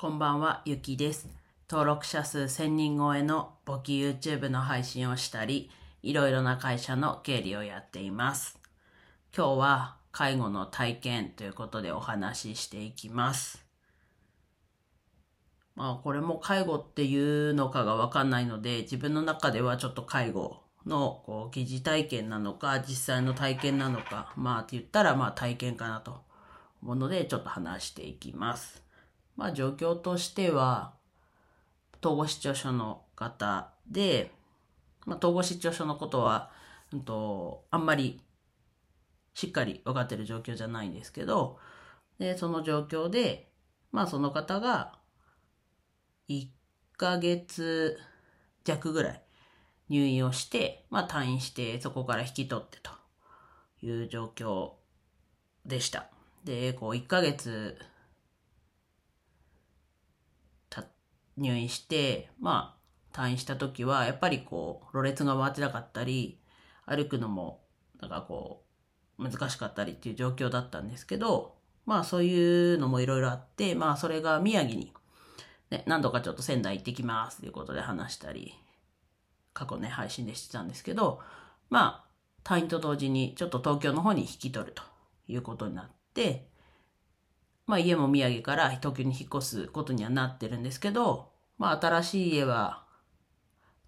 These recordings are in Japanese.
こんばんは、ゆきです。登録者数1000人超えの簿記 YouTube の配信をしたり、いろいろな会社の経理をやっています。今日は介護の体験ということでお話ししていきます。まあこれも介護っていうのかがわかんないので、自分の中ではちょっと介護のこう疑似体験なのか、実際の体験なのか、まあって言ったらまあ体験かなと思うので、ちょっと話していきます。まあ状況としては、統合失調症の方で、まあ、統合失調症のことは、うんと、あんまりしっかり分かってる状況じゃないんですけど、で、その状況で、まあその方が1ヶ月弱ぐらい入院をして、まあ退院してそこから引き取ってという状況でした。で、こう1ヶ月た入院して、まあ退院した時はやっぱりこう、ろれつが回ってなかったり、歩くのもなんかこう、難しかったりっていう状況だったんですけど、まあそういうのもいろいろあって、まあそれが宮城に、ね、何度かちょっと仙台行ってきますということで話したり、過去ね、配信でしてたんですけど、まあ退院と同時にちょっと東京の方に引き取るということになって、まあ家も宮城から東京に引っ越すことにはなってるんですけど、まあ新しい家は、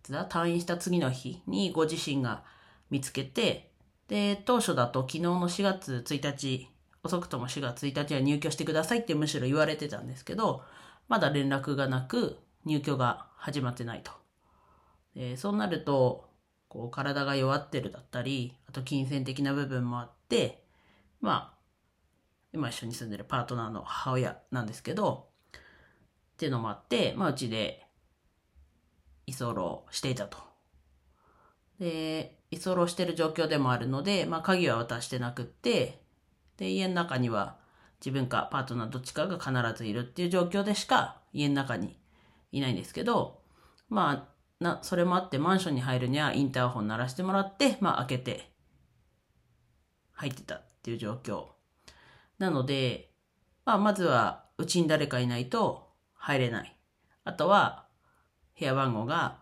退院した次の日にご自身が見つけて、で、当初だと昨日の4月1日、遅くとも4月1日は入居してくださいってむしろ言われてたんですけど、まだ連絡がなく入居が始まってないと。でそうなると、こう体が弱ってるだったり、あと金銭的な部分もあって、まあ、今一緒に住んでるパートナーの母親なんですけど、っていうのもあって、まあうちで居候していたと。で、居候してる状況でもあるので、まあ鍵は渡してなくって、で、家の中には自分かパートナーどっちかが必ずいるっていう状況でしか家の中にいないんですけど、まあ、な、それもあってマンションに入るにはインターホン鳴らしてもらって、まあ開けて入ってたっていう状況。なので、まあまずはうちに誰かいないと入れない。あとは部屋番号が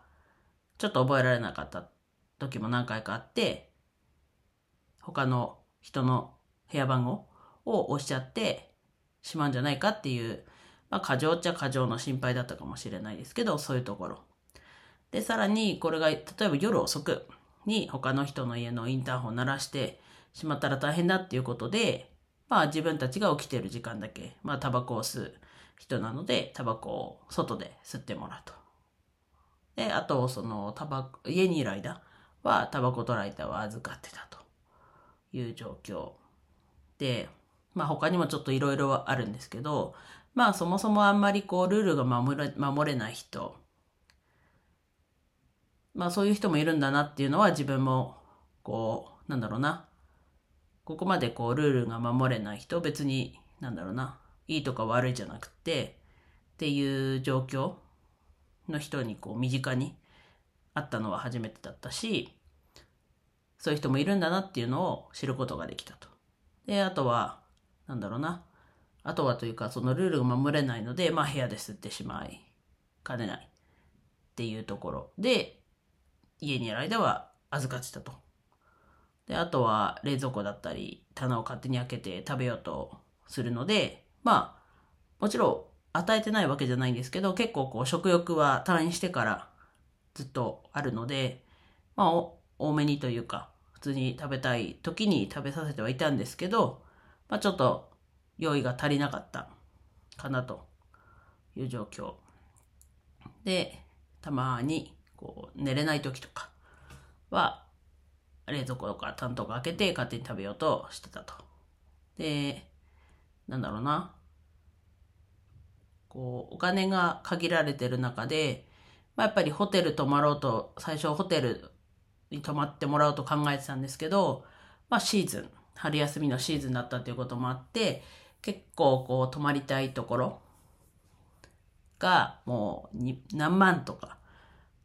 ちょっと覚えられなかった時も何回かあって、他の人の部屋番号を押しちゃってしまうんじゃないかっていう、まあ過剰っちゃ過剰の心配だったかもしれないですけど、そういうところ。で、さらにこれが例えば夜遅くに他の人の家のインターホン鳴らしてしまったら大変だっていうことで、まあ自分たちが起きてる時間だけ、まあタバコを吸う人なので、タバコを外で吸ってもらうと。で、あと、その、タバコ、家にいる間は、タバコとライターを預かってたという状況。で、まあ他にもちょっといろいろあるんですけど、まあそもそもあんまりこう、ルールが守れ、守れない人。まあそういう人もいるんだなっていうのは自分も、こう、なんだろうな。ここまでこう、ルールが守れない人、別に、なんだろうな。いいとか悪いじゃなくて、っていう状況の人にこう身近に会ったのは初めてだったし、そういう人もいるんだなっていうのを知ることができたと。で、あとは、なんだろうな。あとはというか、そのルールが守れないので、まあ部屋で吸ってしまいかねないっていうところで、家にいる間は預かってたと。で、あとは冷蔵庫だったり、棚を勝手に開けて食べようとするので、まあ、もちろん与えてないわけじゃないんですけど、結構こう食欲は退院してからずっとあるので、まあ、多めにというか、普通に食べたい時に食べさせてはいたんですけど、まあちょっと用意が足りなかったかなという状況。で、たまにこう寝れない時とかは、冷蔵庫とか担当が開けて勝手に食べようとしてたと。で、なんだろうな。こう、お金が限られてる中で、まあ、やっぱりホテル泊まろうと、最初ホテルに泊まってもらおうと考えてたんですけど、まあシーズン、春休みのシーズンだったということもあって、結構こう泊まりたいところがもう何万とか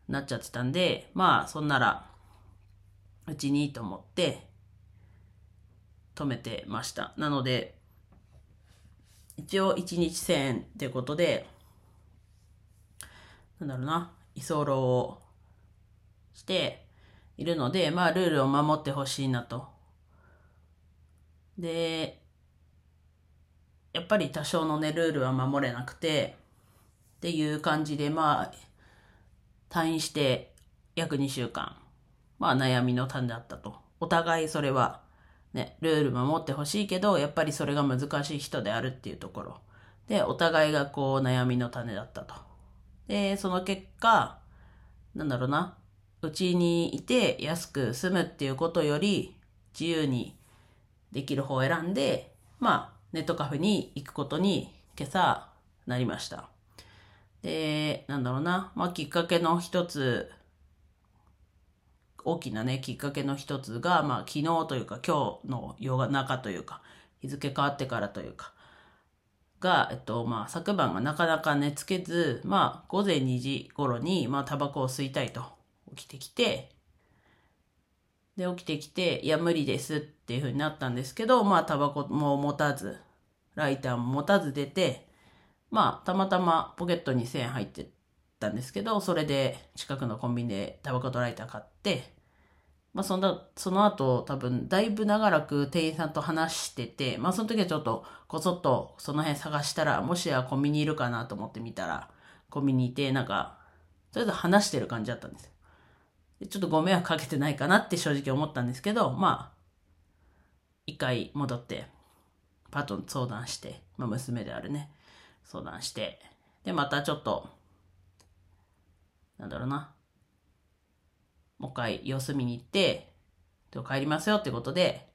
なっちゃってたんで、まあそんならうちにいいと思って止めてました。なので、一応1日1000円ってことで、なんだろうな、居候をしているので、まあ、ルールを守ってほしいなと。で、やっぱり多少のね、ルールは守れなくて、っていう感じで、まあ、退院して約2週間、まあ悩みの種だったと。お互いそれは、ね、ルール守ってほしいけど、やっぱりそれが難しい人であるっていうところ。で、お互いがこう悩みの種だったと。で、その結果、なんだろうな、うちにいて安く住むっていうことより、自由にできる方を選んで、まあ、ネットカフェに行くことに今朝なりました。で、なんだろうな、まあきっかけの一つ、大きなね、きっかけの一つが、まあ昨日というか今日の夜中というか、日付変わってからというか、が、えっと、まあ昨晩がなかなか寝つけず、まあ午前2時頃に、まあタバコを吸いたいと起きてきて、で、起きてきて、いや、無理ですっていう風になったんですけど、まあ、タバコも持たず、ライターも持たず出て、まあ、たまたまポケットに1000円入ってたんですけど、それで近くのコンビニでタバコとライター買って、まあ、そんな、その後多分、だいぶ長らく店員さんと話してて、まあ、その時はちょっと、こそっとその辺探したら、もしやコンビニいるかなと思ってみたら、コンビニいて、なんか、とりあえず話してる感じだったんですよ。ちょっとご迷惑かけてないかなって正直思ったんですけど、まあ、一回戻って、パートに相談して、まあ娘であるね、相談して、で、またちょっと、なんだろうな、もう一回様子見に行って、帰りますよってことで、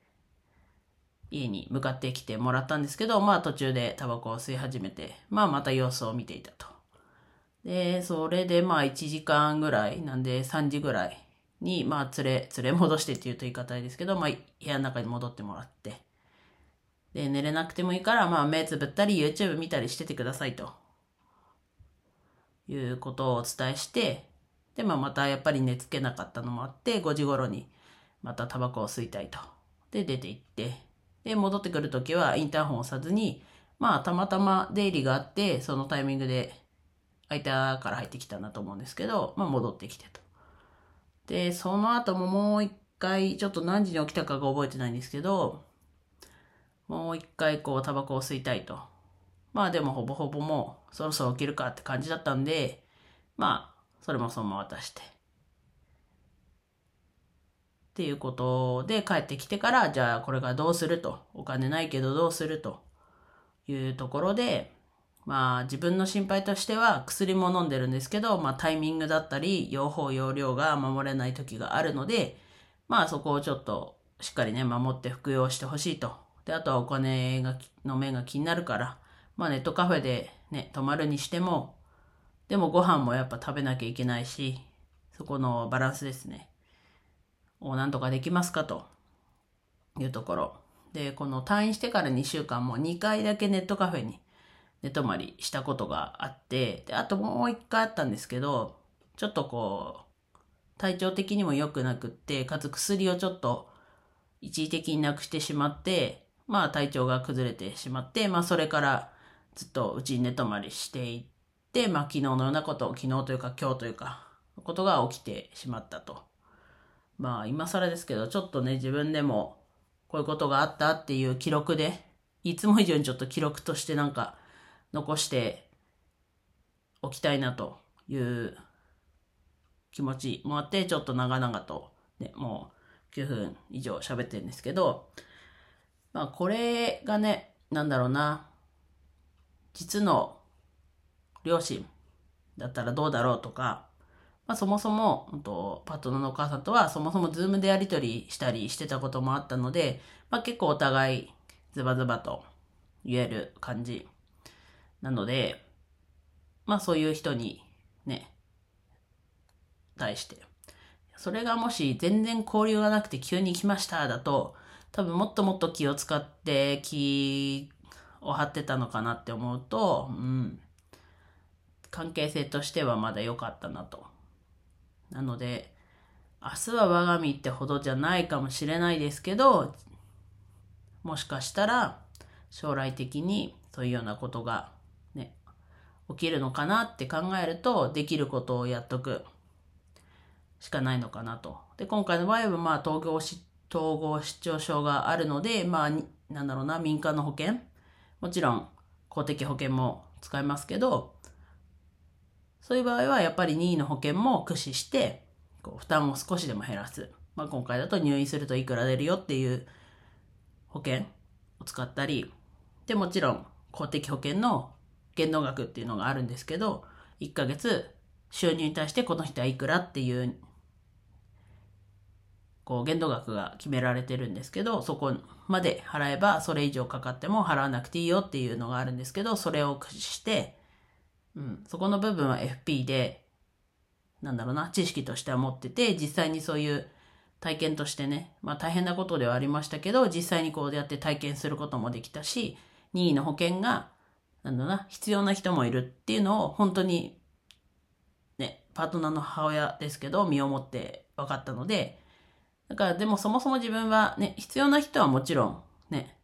家に向かってきてもらったんですけど、まあ途中でタバコを吸い始めて、まあまた様子を見ていたと。で、それでまあ1時間ぐらい、なんで3時ぐらいに、まあ連れ、連れ戻してって言うと言い方ですけど、まあ部屋の中に戻ってもらって。で、寝れなくてもいいから、まあ目つぶったり YouTube 見たりしててくださいと。いうことをお伝えして、で、まあまたやっぱり寝つけなかったのもあって、5時頃にまたタバコを吸いたいと。で、出て行って、で、戻ってくるときはインターホンを押さずに、まあたまたま出入りがあって、そのタイミングで相手から入ってきたんだと思うんですけど、まあ戻ってきてと。で、その後ももう一回、ちょっと何時に起きたかが覚えてないんですけど、もう一回こうタバコを吸いたいと。まあでもほぼほぼもうそろそろ起きるかって感じだったんで、まあ、それもそのまま渡して。っていうことで帰ってきてから、じゃあこれからどうすると。お金ないけどどうするというところで、まあ自分の心配としては薬も飲んでるんですけど、まあタイミングだったり、用法用量が守れない時があるので、まあそこをちょっとしっかりね、守って服用してほしいと。で、あとはお金が、の面が気になるから、まあネットカフェでね、泊まるにしても、でもご飯もやっぱ食べなきゃいけないし、そこのバランスですね。をなんとかできますかというところ。で、この退院してから2週間も2回だけネットカフェに寝泊まりしたことがあって、で、あともう一回あったんですけど、ちょっとこう、体調的にも良くなくって、かつ薬をちょっと一時的になくしてしまって、まあ体調が崩れてしまって、まあそれからずっとうちに寝泊まりしていて、まあ昨日のようなこと、昨日というか今日というか、ことが起きてしまったと。まあ今更ですけど、ちょっとね、自分でもこういうことがあったっていう記録で、いつも以上にちょっと記録としてなんか残しておきたいなという気持ちもあって、ちょっと長々と、ね、もう9分以上喋ってるんですけど、まあこれがね、なんだろうな、実の両親だったらどうだろうとか、まあそもそも、とパートナーのお母さんとはそもそもズームでやりとりしたりしてたこともあったので、まあ結構お互いズバズバと言える感じなので、まあそういう人にね、対して。それがもし全然交流がなくて急に来ましただと、多分もっともっと気を使って気を張ってたのかなって思うと、うん、関係性としてはまだ良かったなと。なので、明日は我が身ってほどじゃないかもしれないですけど、もしかしたら将来的にそういうようなことがね起きるのかなって考えると、できることをやっとくしかないのかなと。で、今回の場合は、まあ、統合し、統合失調症があるので、まあ、なんだろうな、民間の保険もちろん、公的保険も使いますけど、そういう場合は、やっぱり任意の保険も駆使して、こう負担を少しでも減らす。まあ、今回だと入院するといくら出るよっていう保険を使ったり、で、もちろん公的保険の限度額っていうのがあるんですけど、1ヶ月収入に対してこの人はいくらっていう、こう限度額が決められてるんですけど、そこまで払えばそれ以上かかっても払わなくていいよっていうのがあるんですけど、それを駆使して、うん、そこの部分は FP で、なんだろうな、知識としては持ってて、実際にそういう体験としてね、まあ大変なことではありましたけど、実際にこうやって体験することもできたし、任意の保険がなんだな、必要な人もいるっていうのを本当に、ね、パートナーの母親ですけど、身をもって分かったので、だからでもそもそも自分はね、必要な人はもちろんね、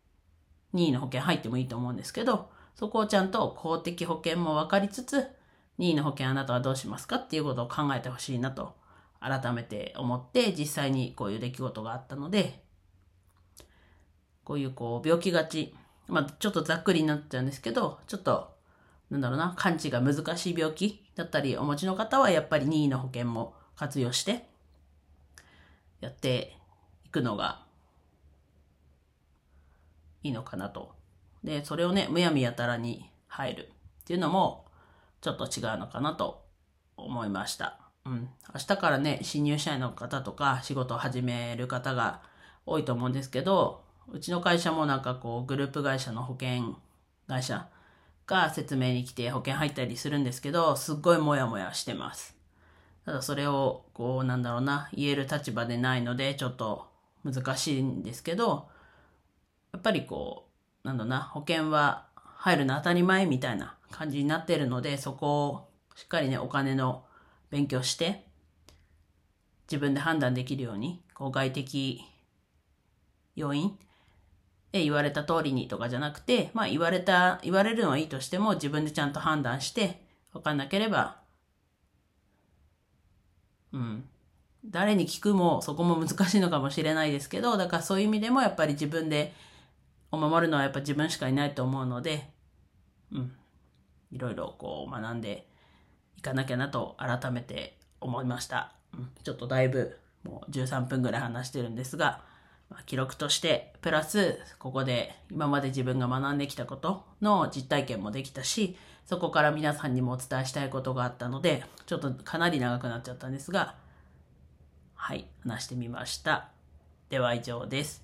任意の保険入ってもいいと思うんですけど、そこをちゃんと公的保険も分かりつつ、任意の保険あなたはどうしますかっていうことを考えてほしいなと改めて思って実際にこういう出来事があったので、こういうこう病気がちまあ、ちょっとざっくりになっちゃうんですけど、ちょっと、なんだろうな、感知が難しい病気だったりお持ちの方は、やっぱり任意の保険も活用して、やっていくのが、いいのかなと。で、それをね、むやみやたらに入るっていうのも、ちょっと違うのかなと思いました。うん。明日からね、新入社員の方とか、仕事を始める方が多いと思うんですけど、うちの会社もなんかこう、グループ会社の保険会社が説明に来て保険入ったりするんですけど、すっごいモヤモヤしてます。ただそれを、こう、なんだろうな、言える立場でないので、ちょっと難しいんですけど、やっぱりこう、なんだな、保険は入るの当たり前みたいな感じになってるので、そこをしっかりね、お金の勉強して、自分で判断できるように、こう外的要因え言われた通りにとかじゃなくて、まあ言われた、言われるのはいいとしても自分でちゃんと判断して、わかんなければ、うん。誰に聞くもそこも難しいのかもしれないですけど、だからそういう意味でもやっぱり自分でお守るのはやっぱ自分しかいないと思うので、うん。いろいろこう学んでいかなきゃなと改めて思いました。うん、ちょっとだいぶもう13分ぐらい話してるんですが、ま記録として、プラス、ここで今まで自分が学んできたことの実体験もできたし、そこから皆さんにもお伝えしたいことがあったので、ちょっとかなり長くなっちゃったんですが、はい、話してみました。では以上です。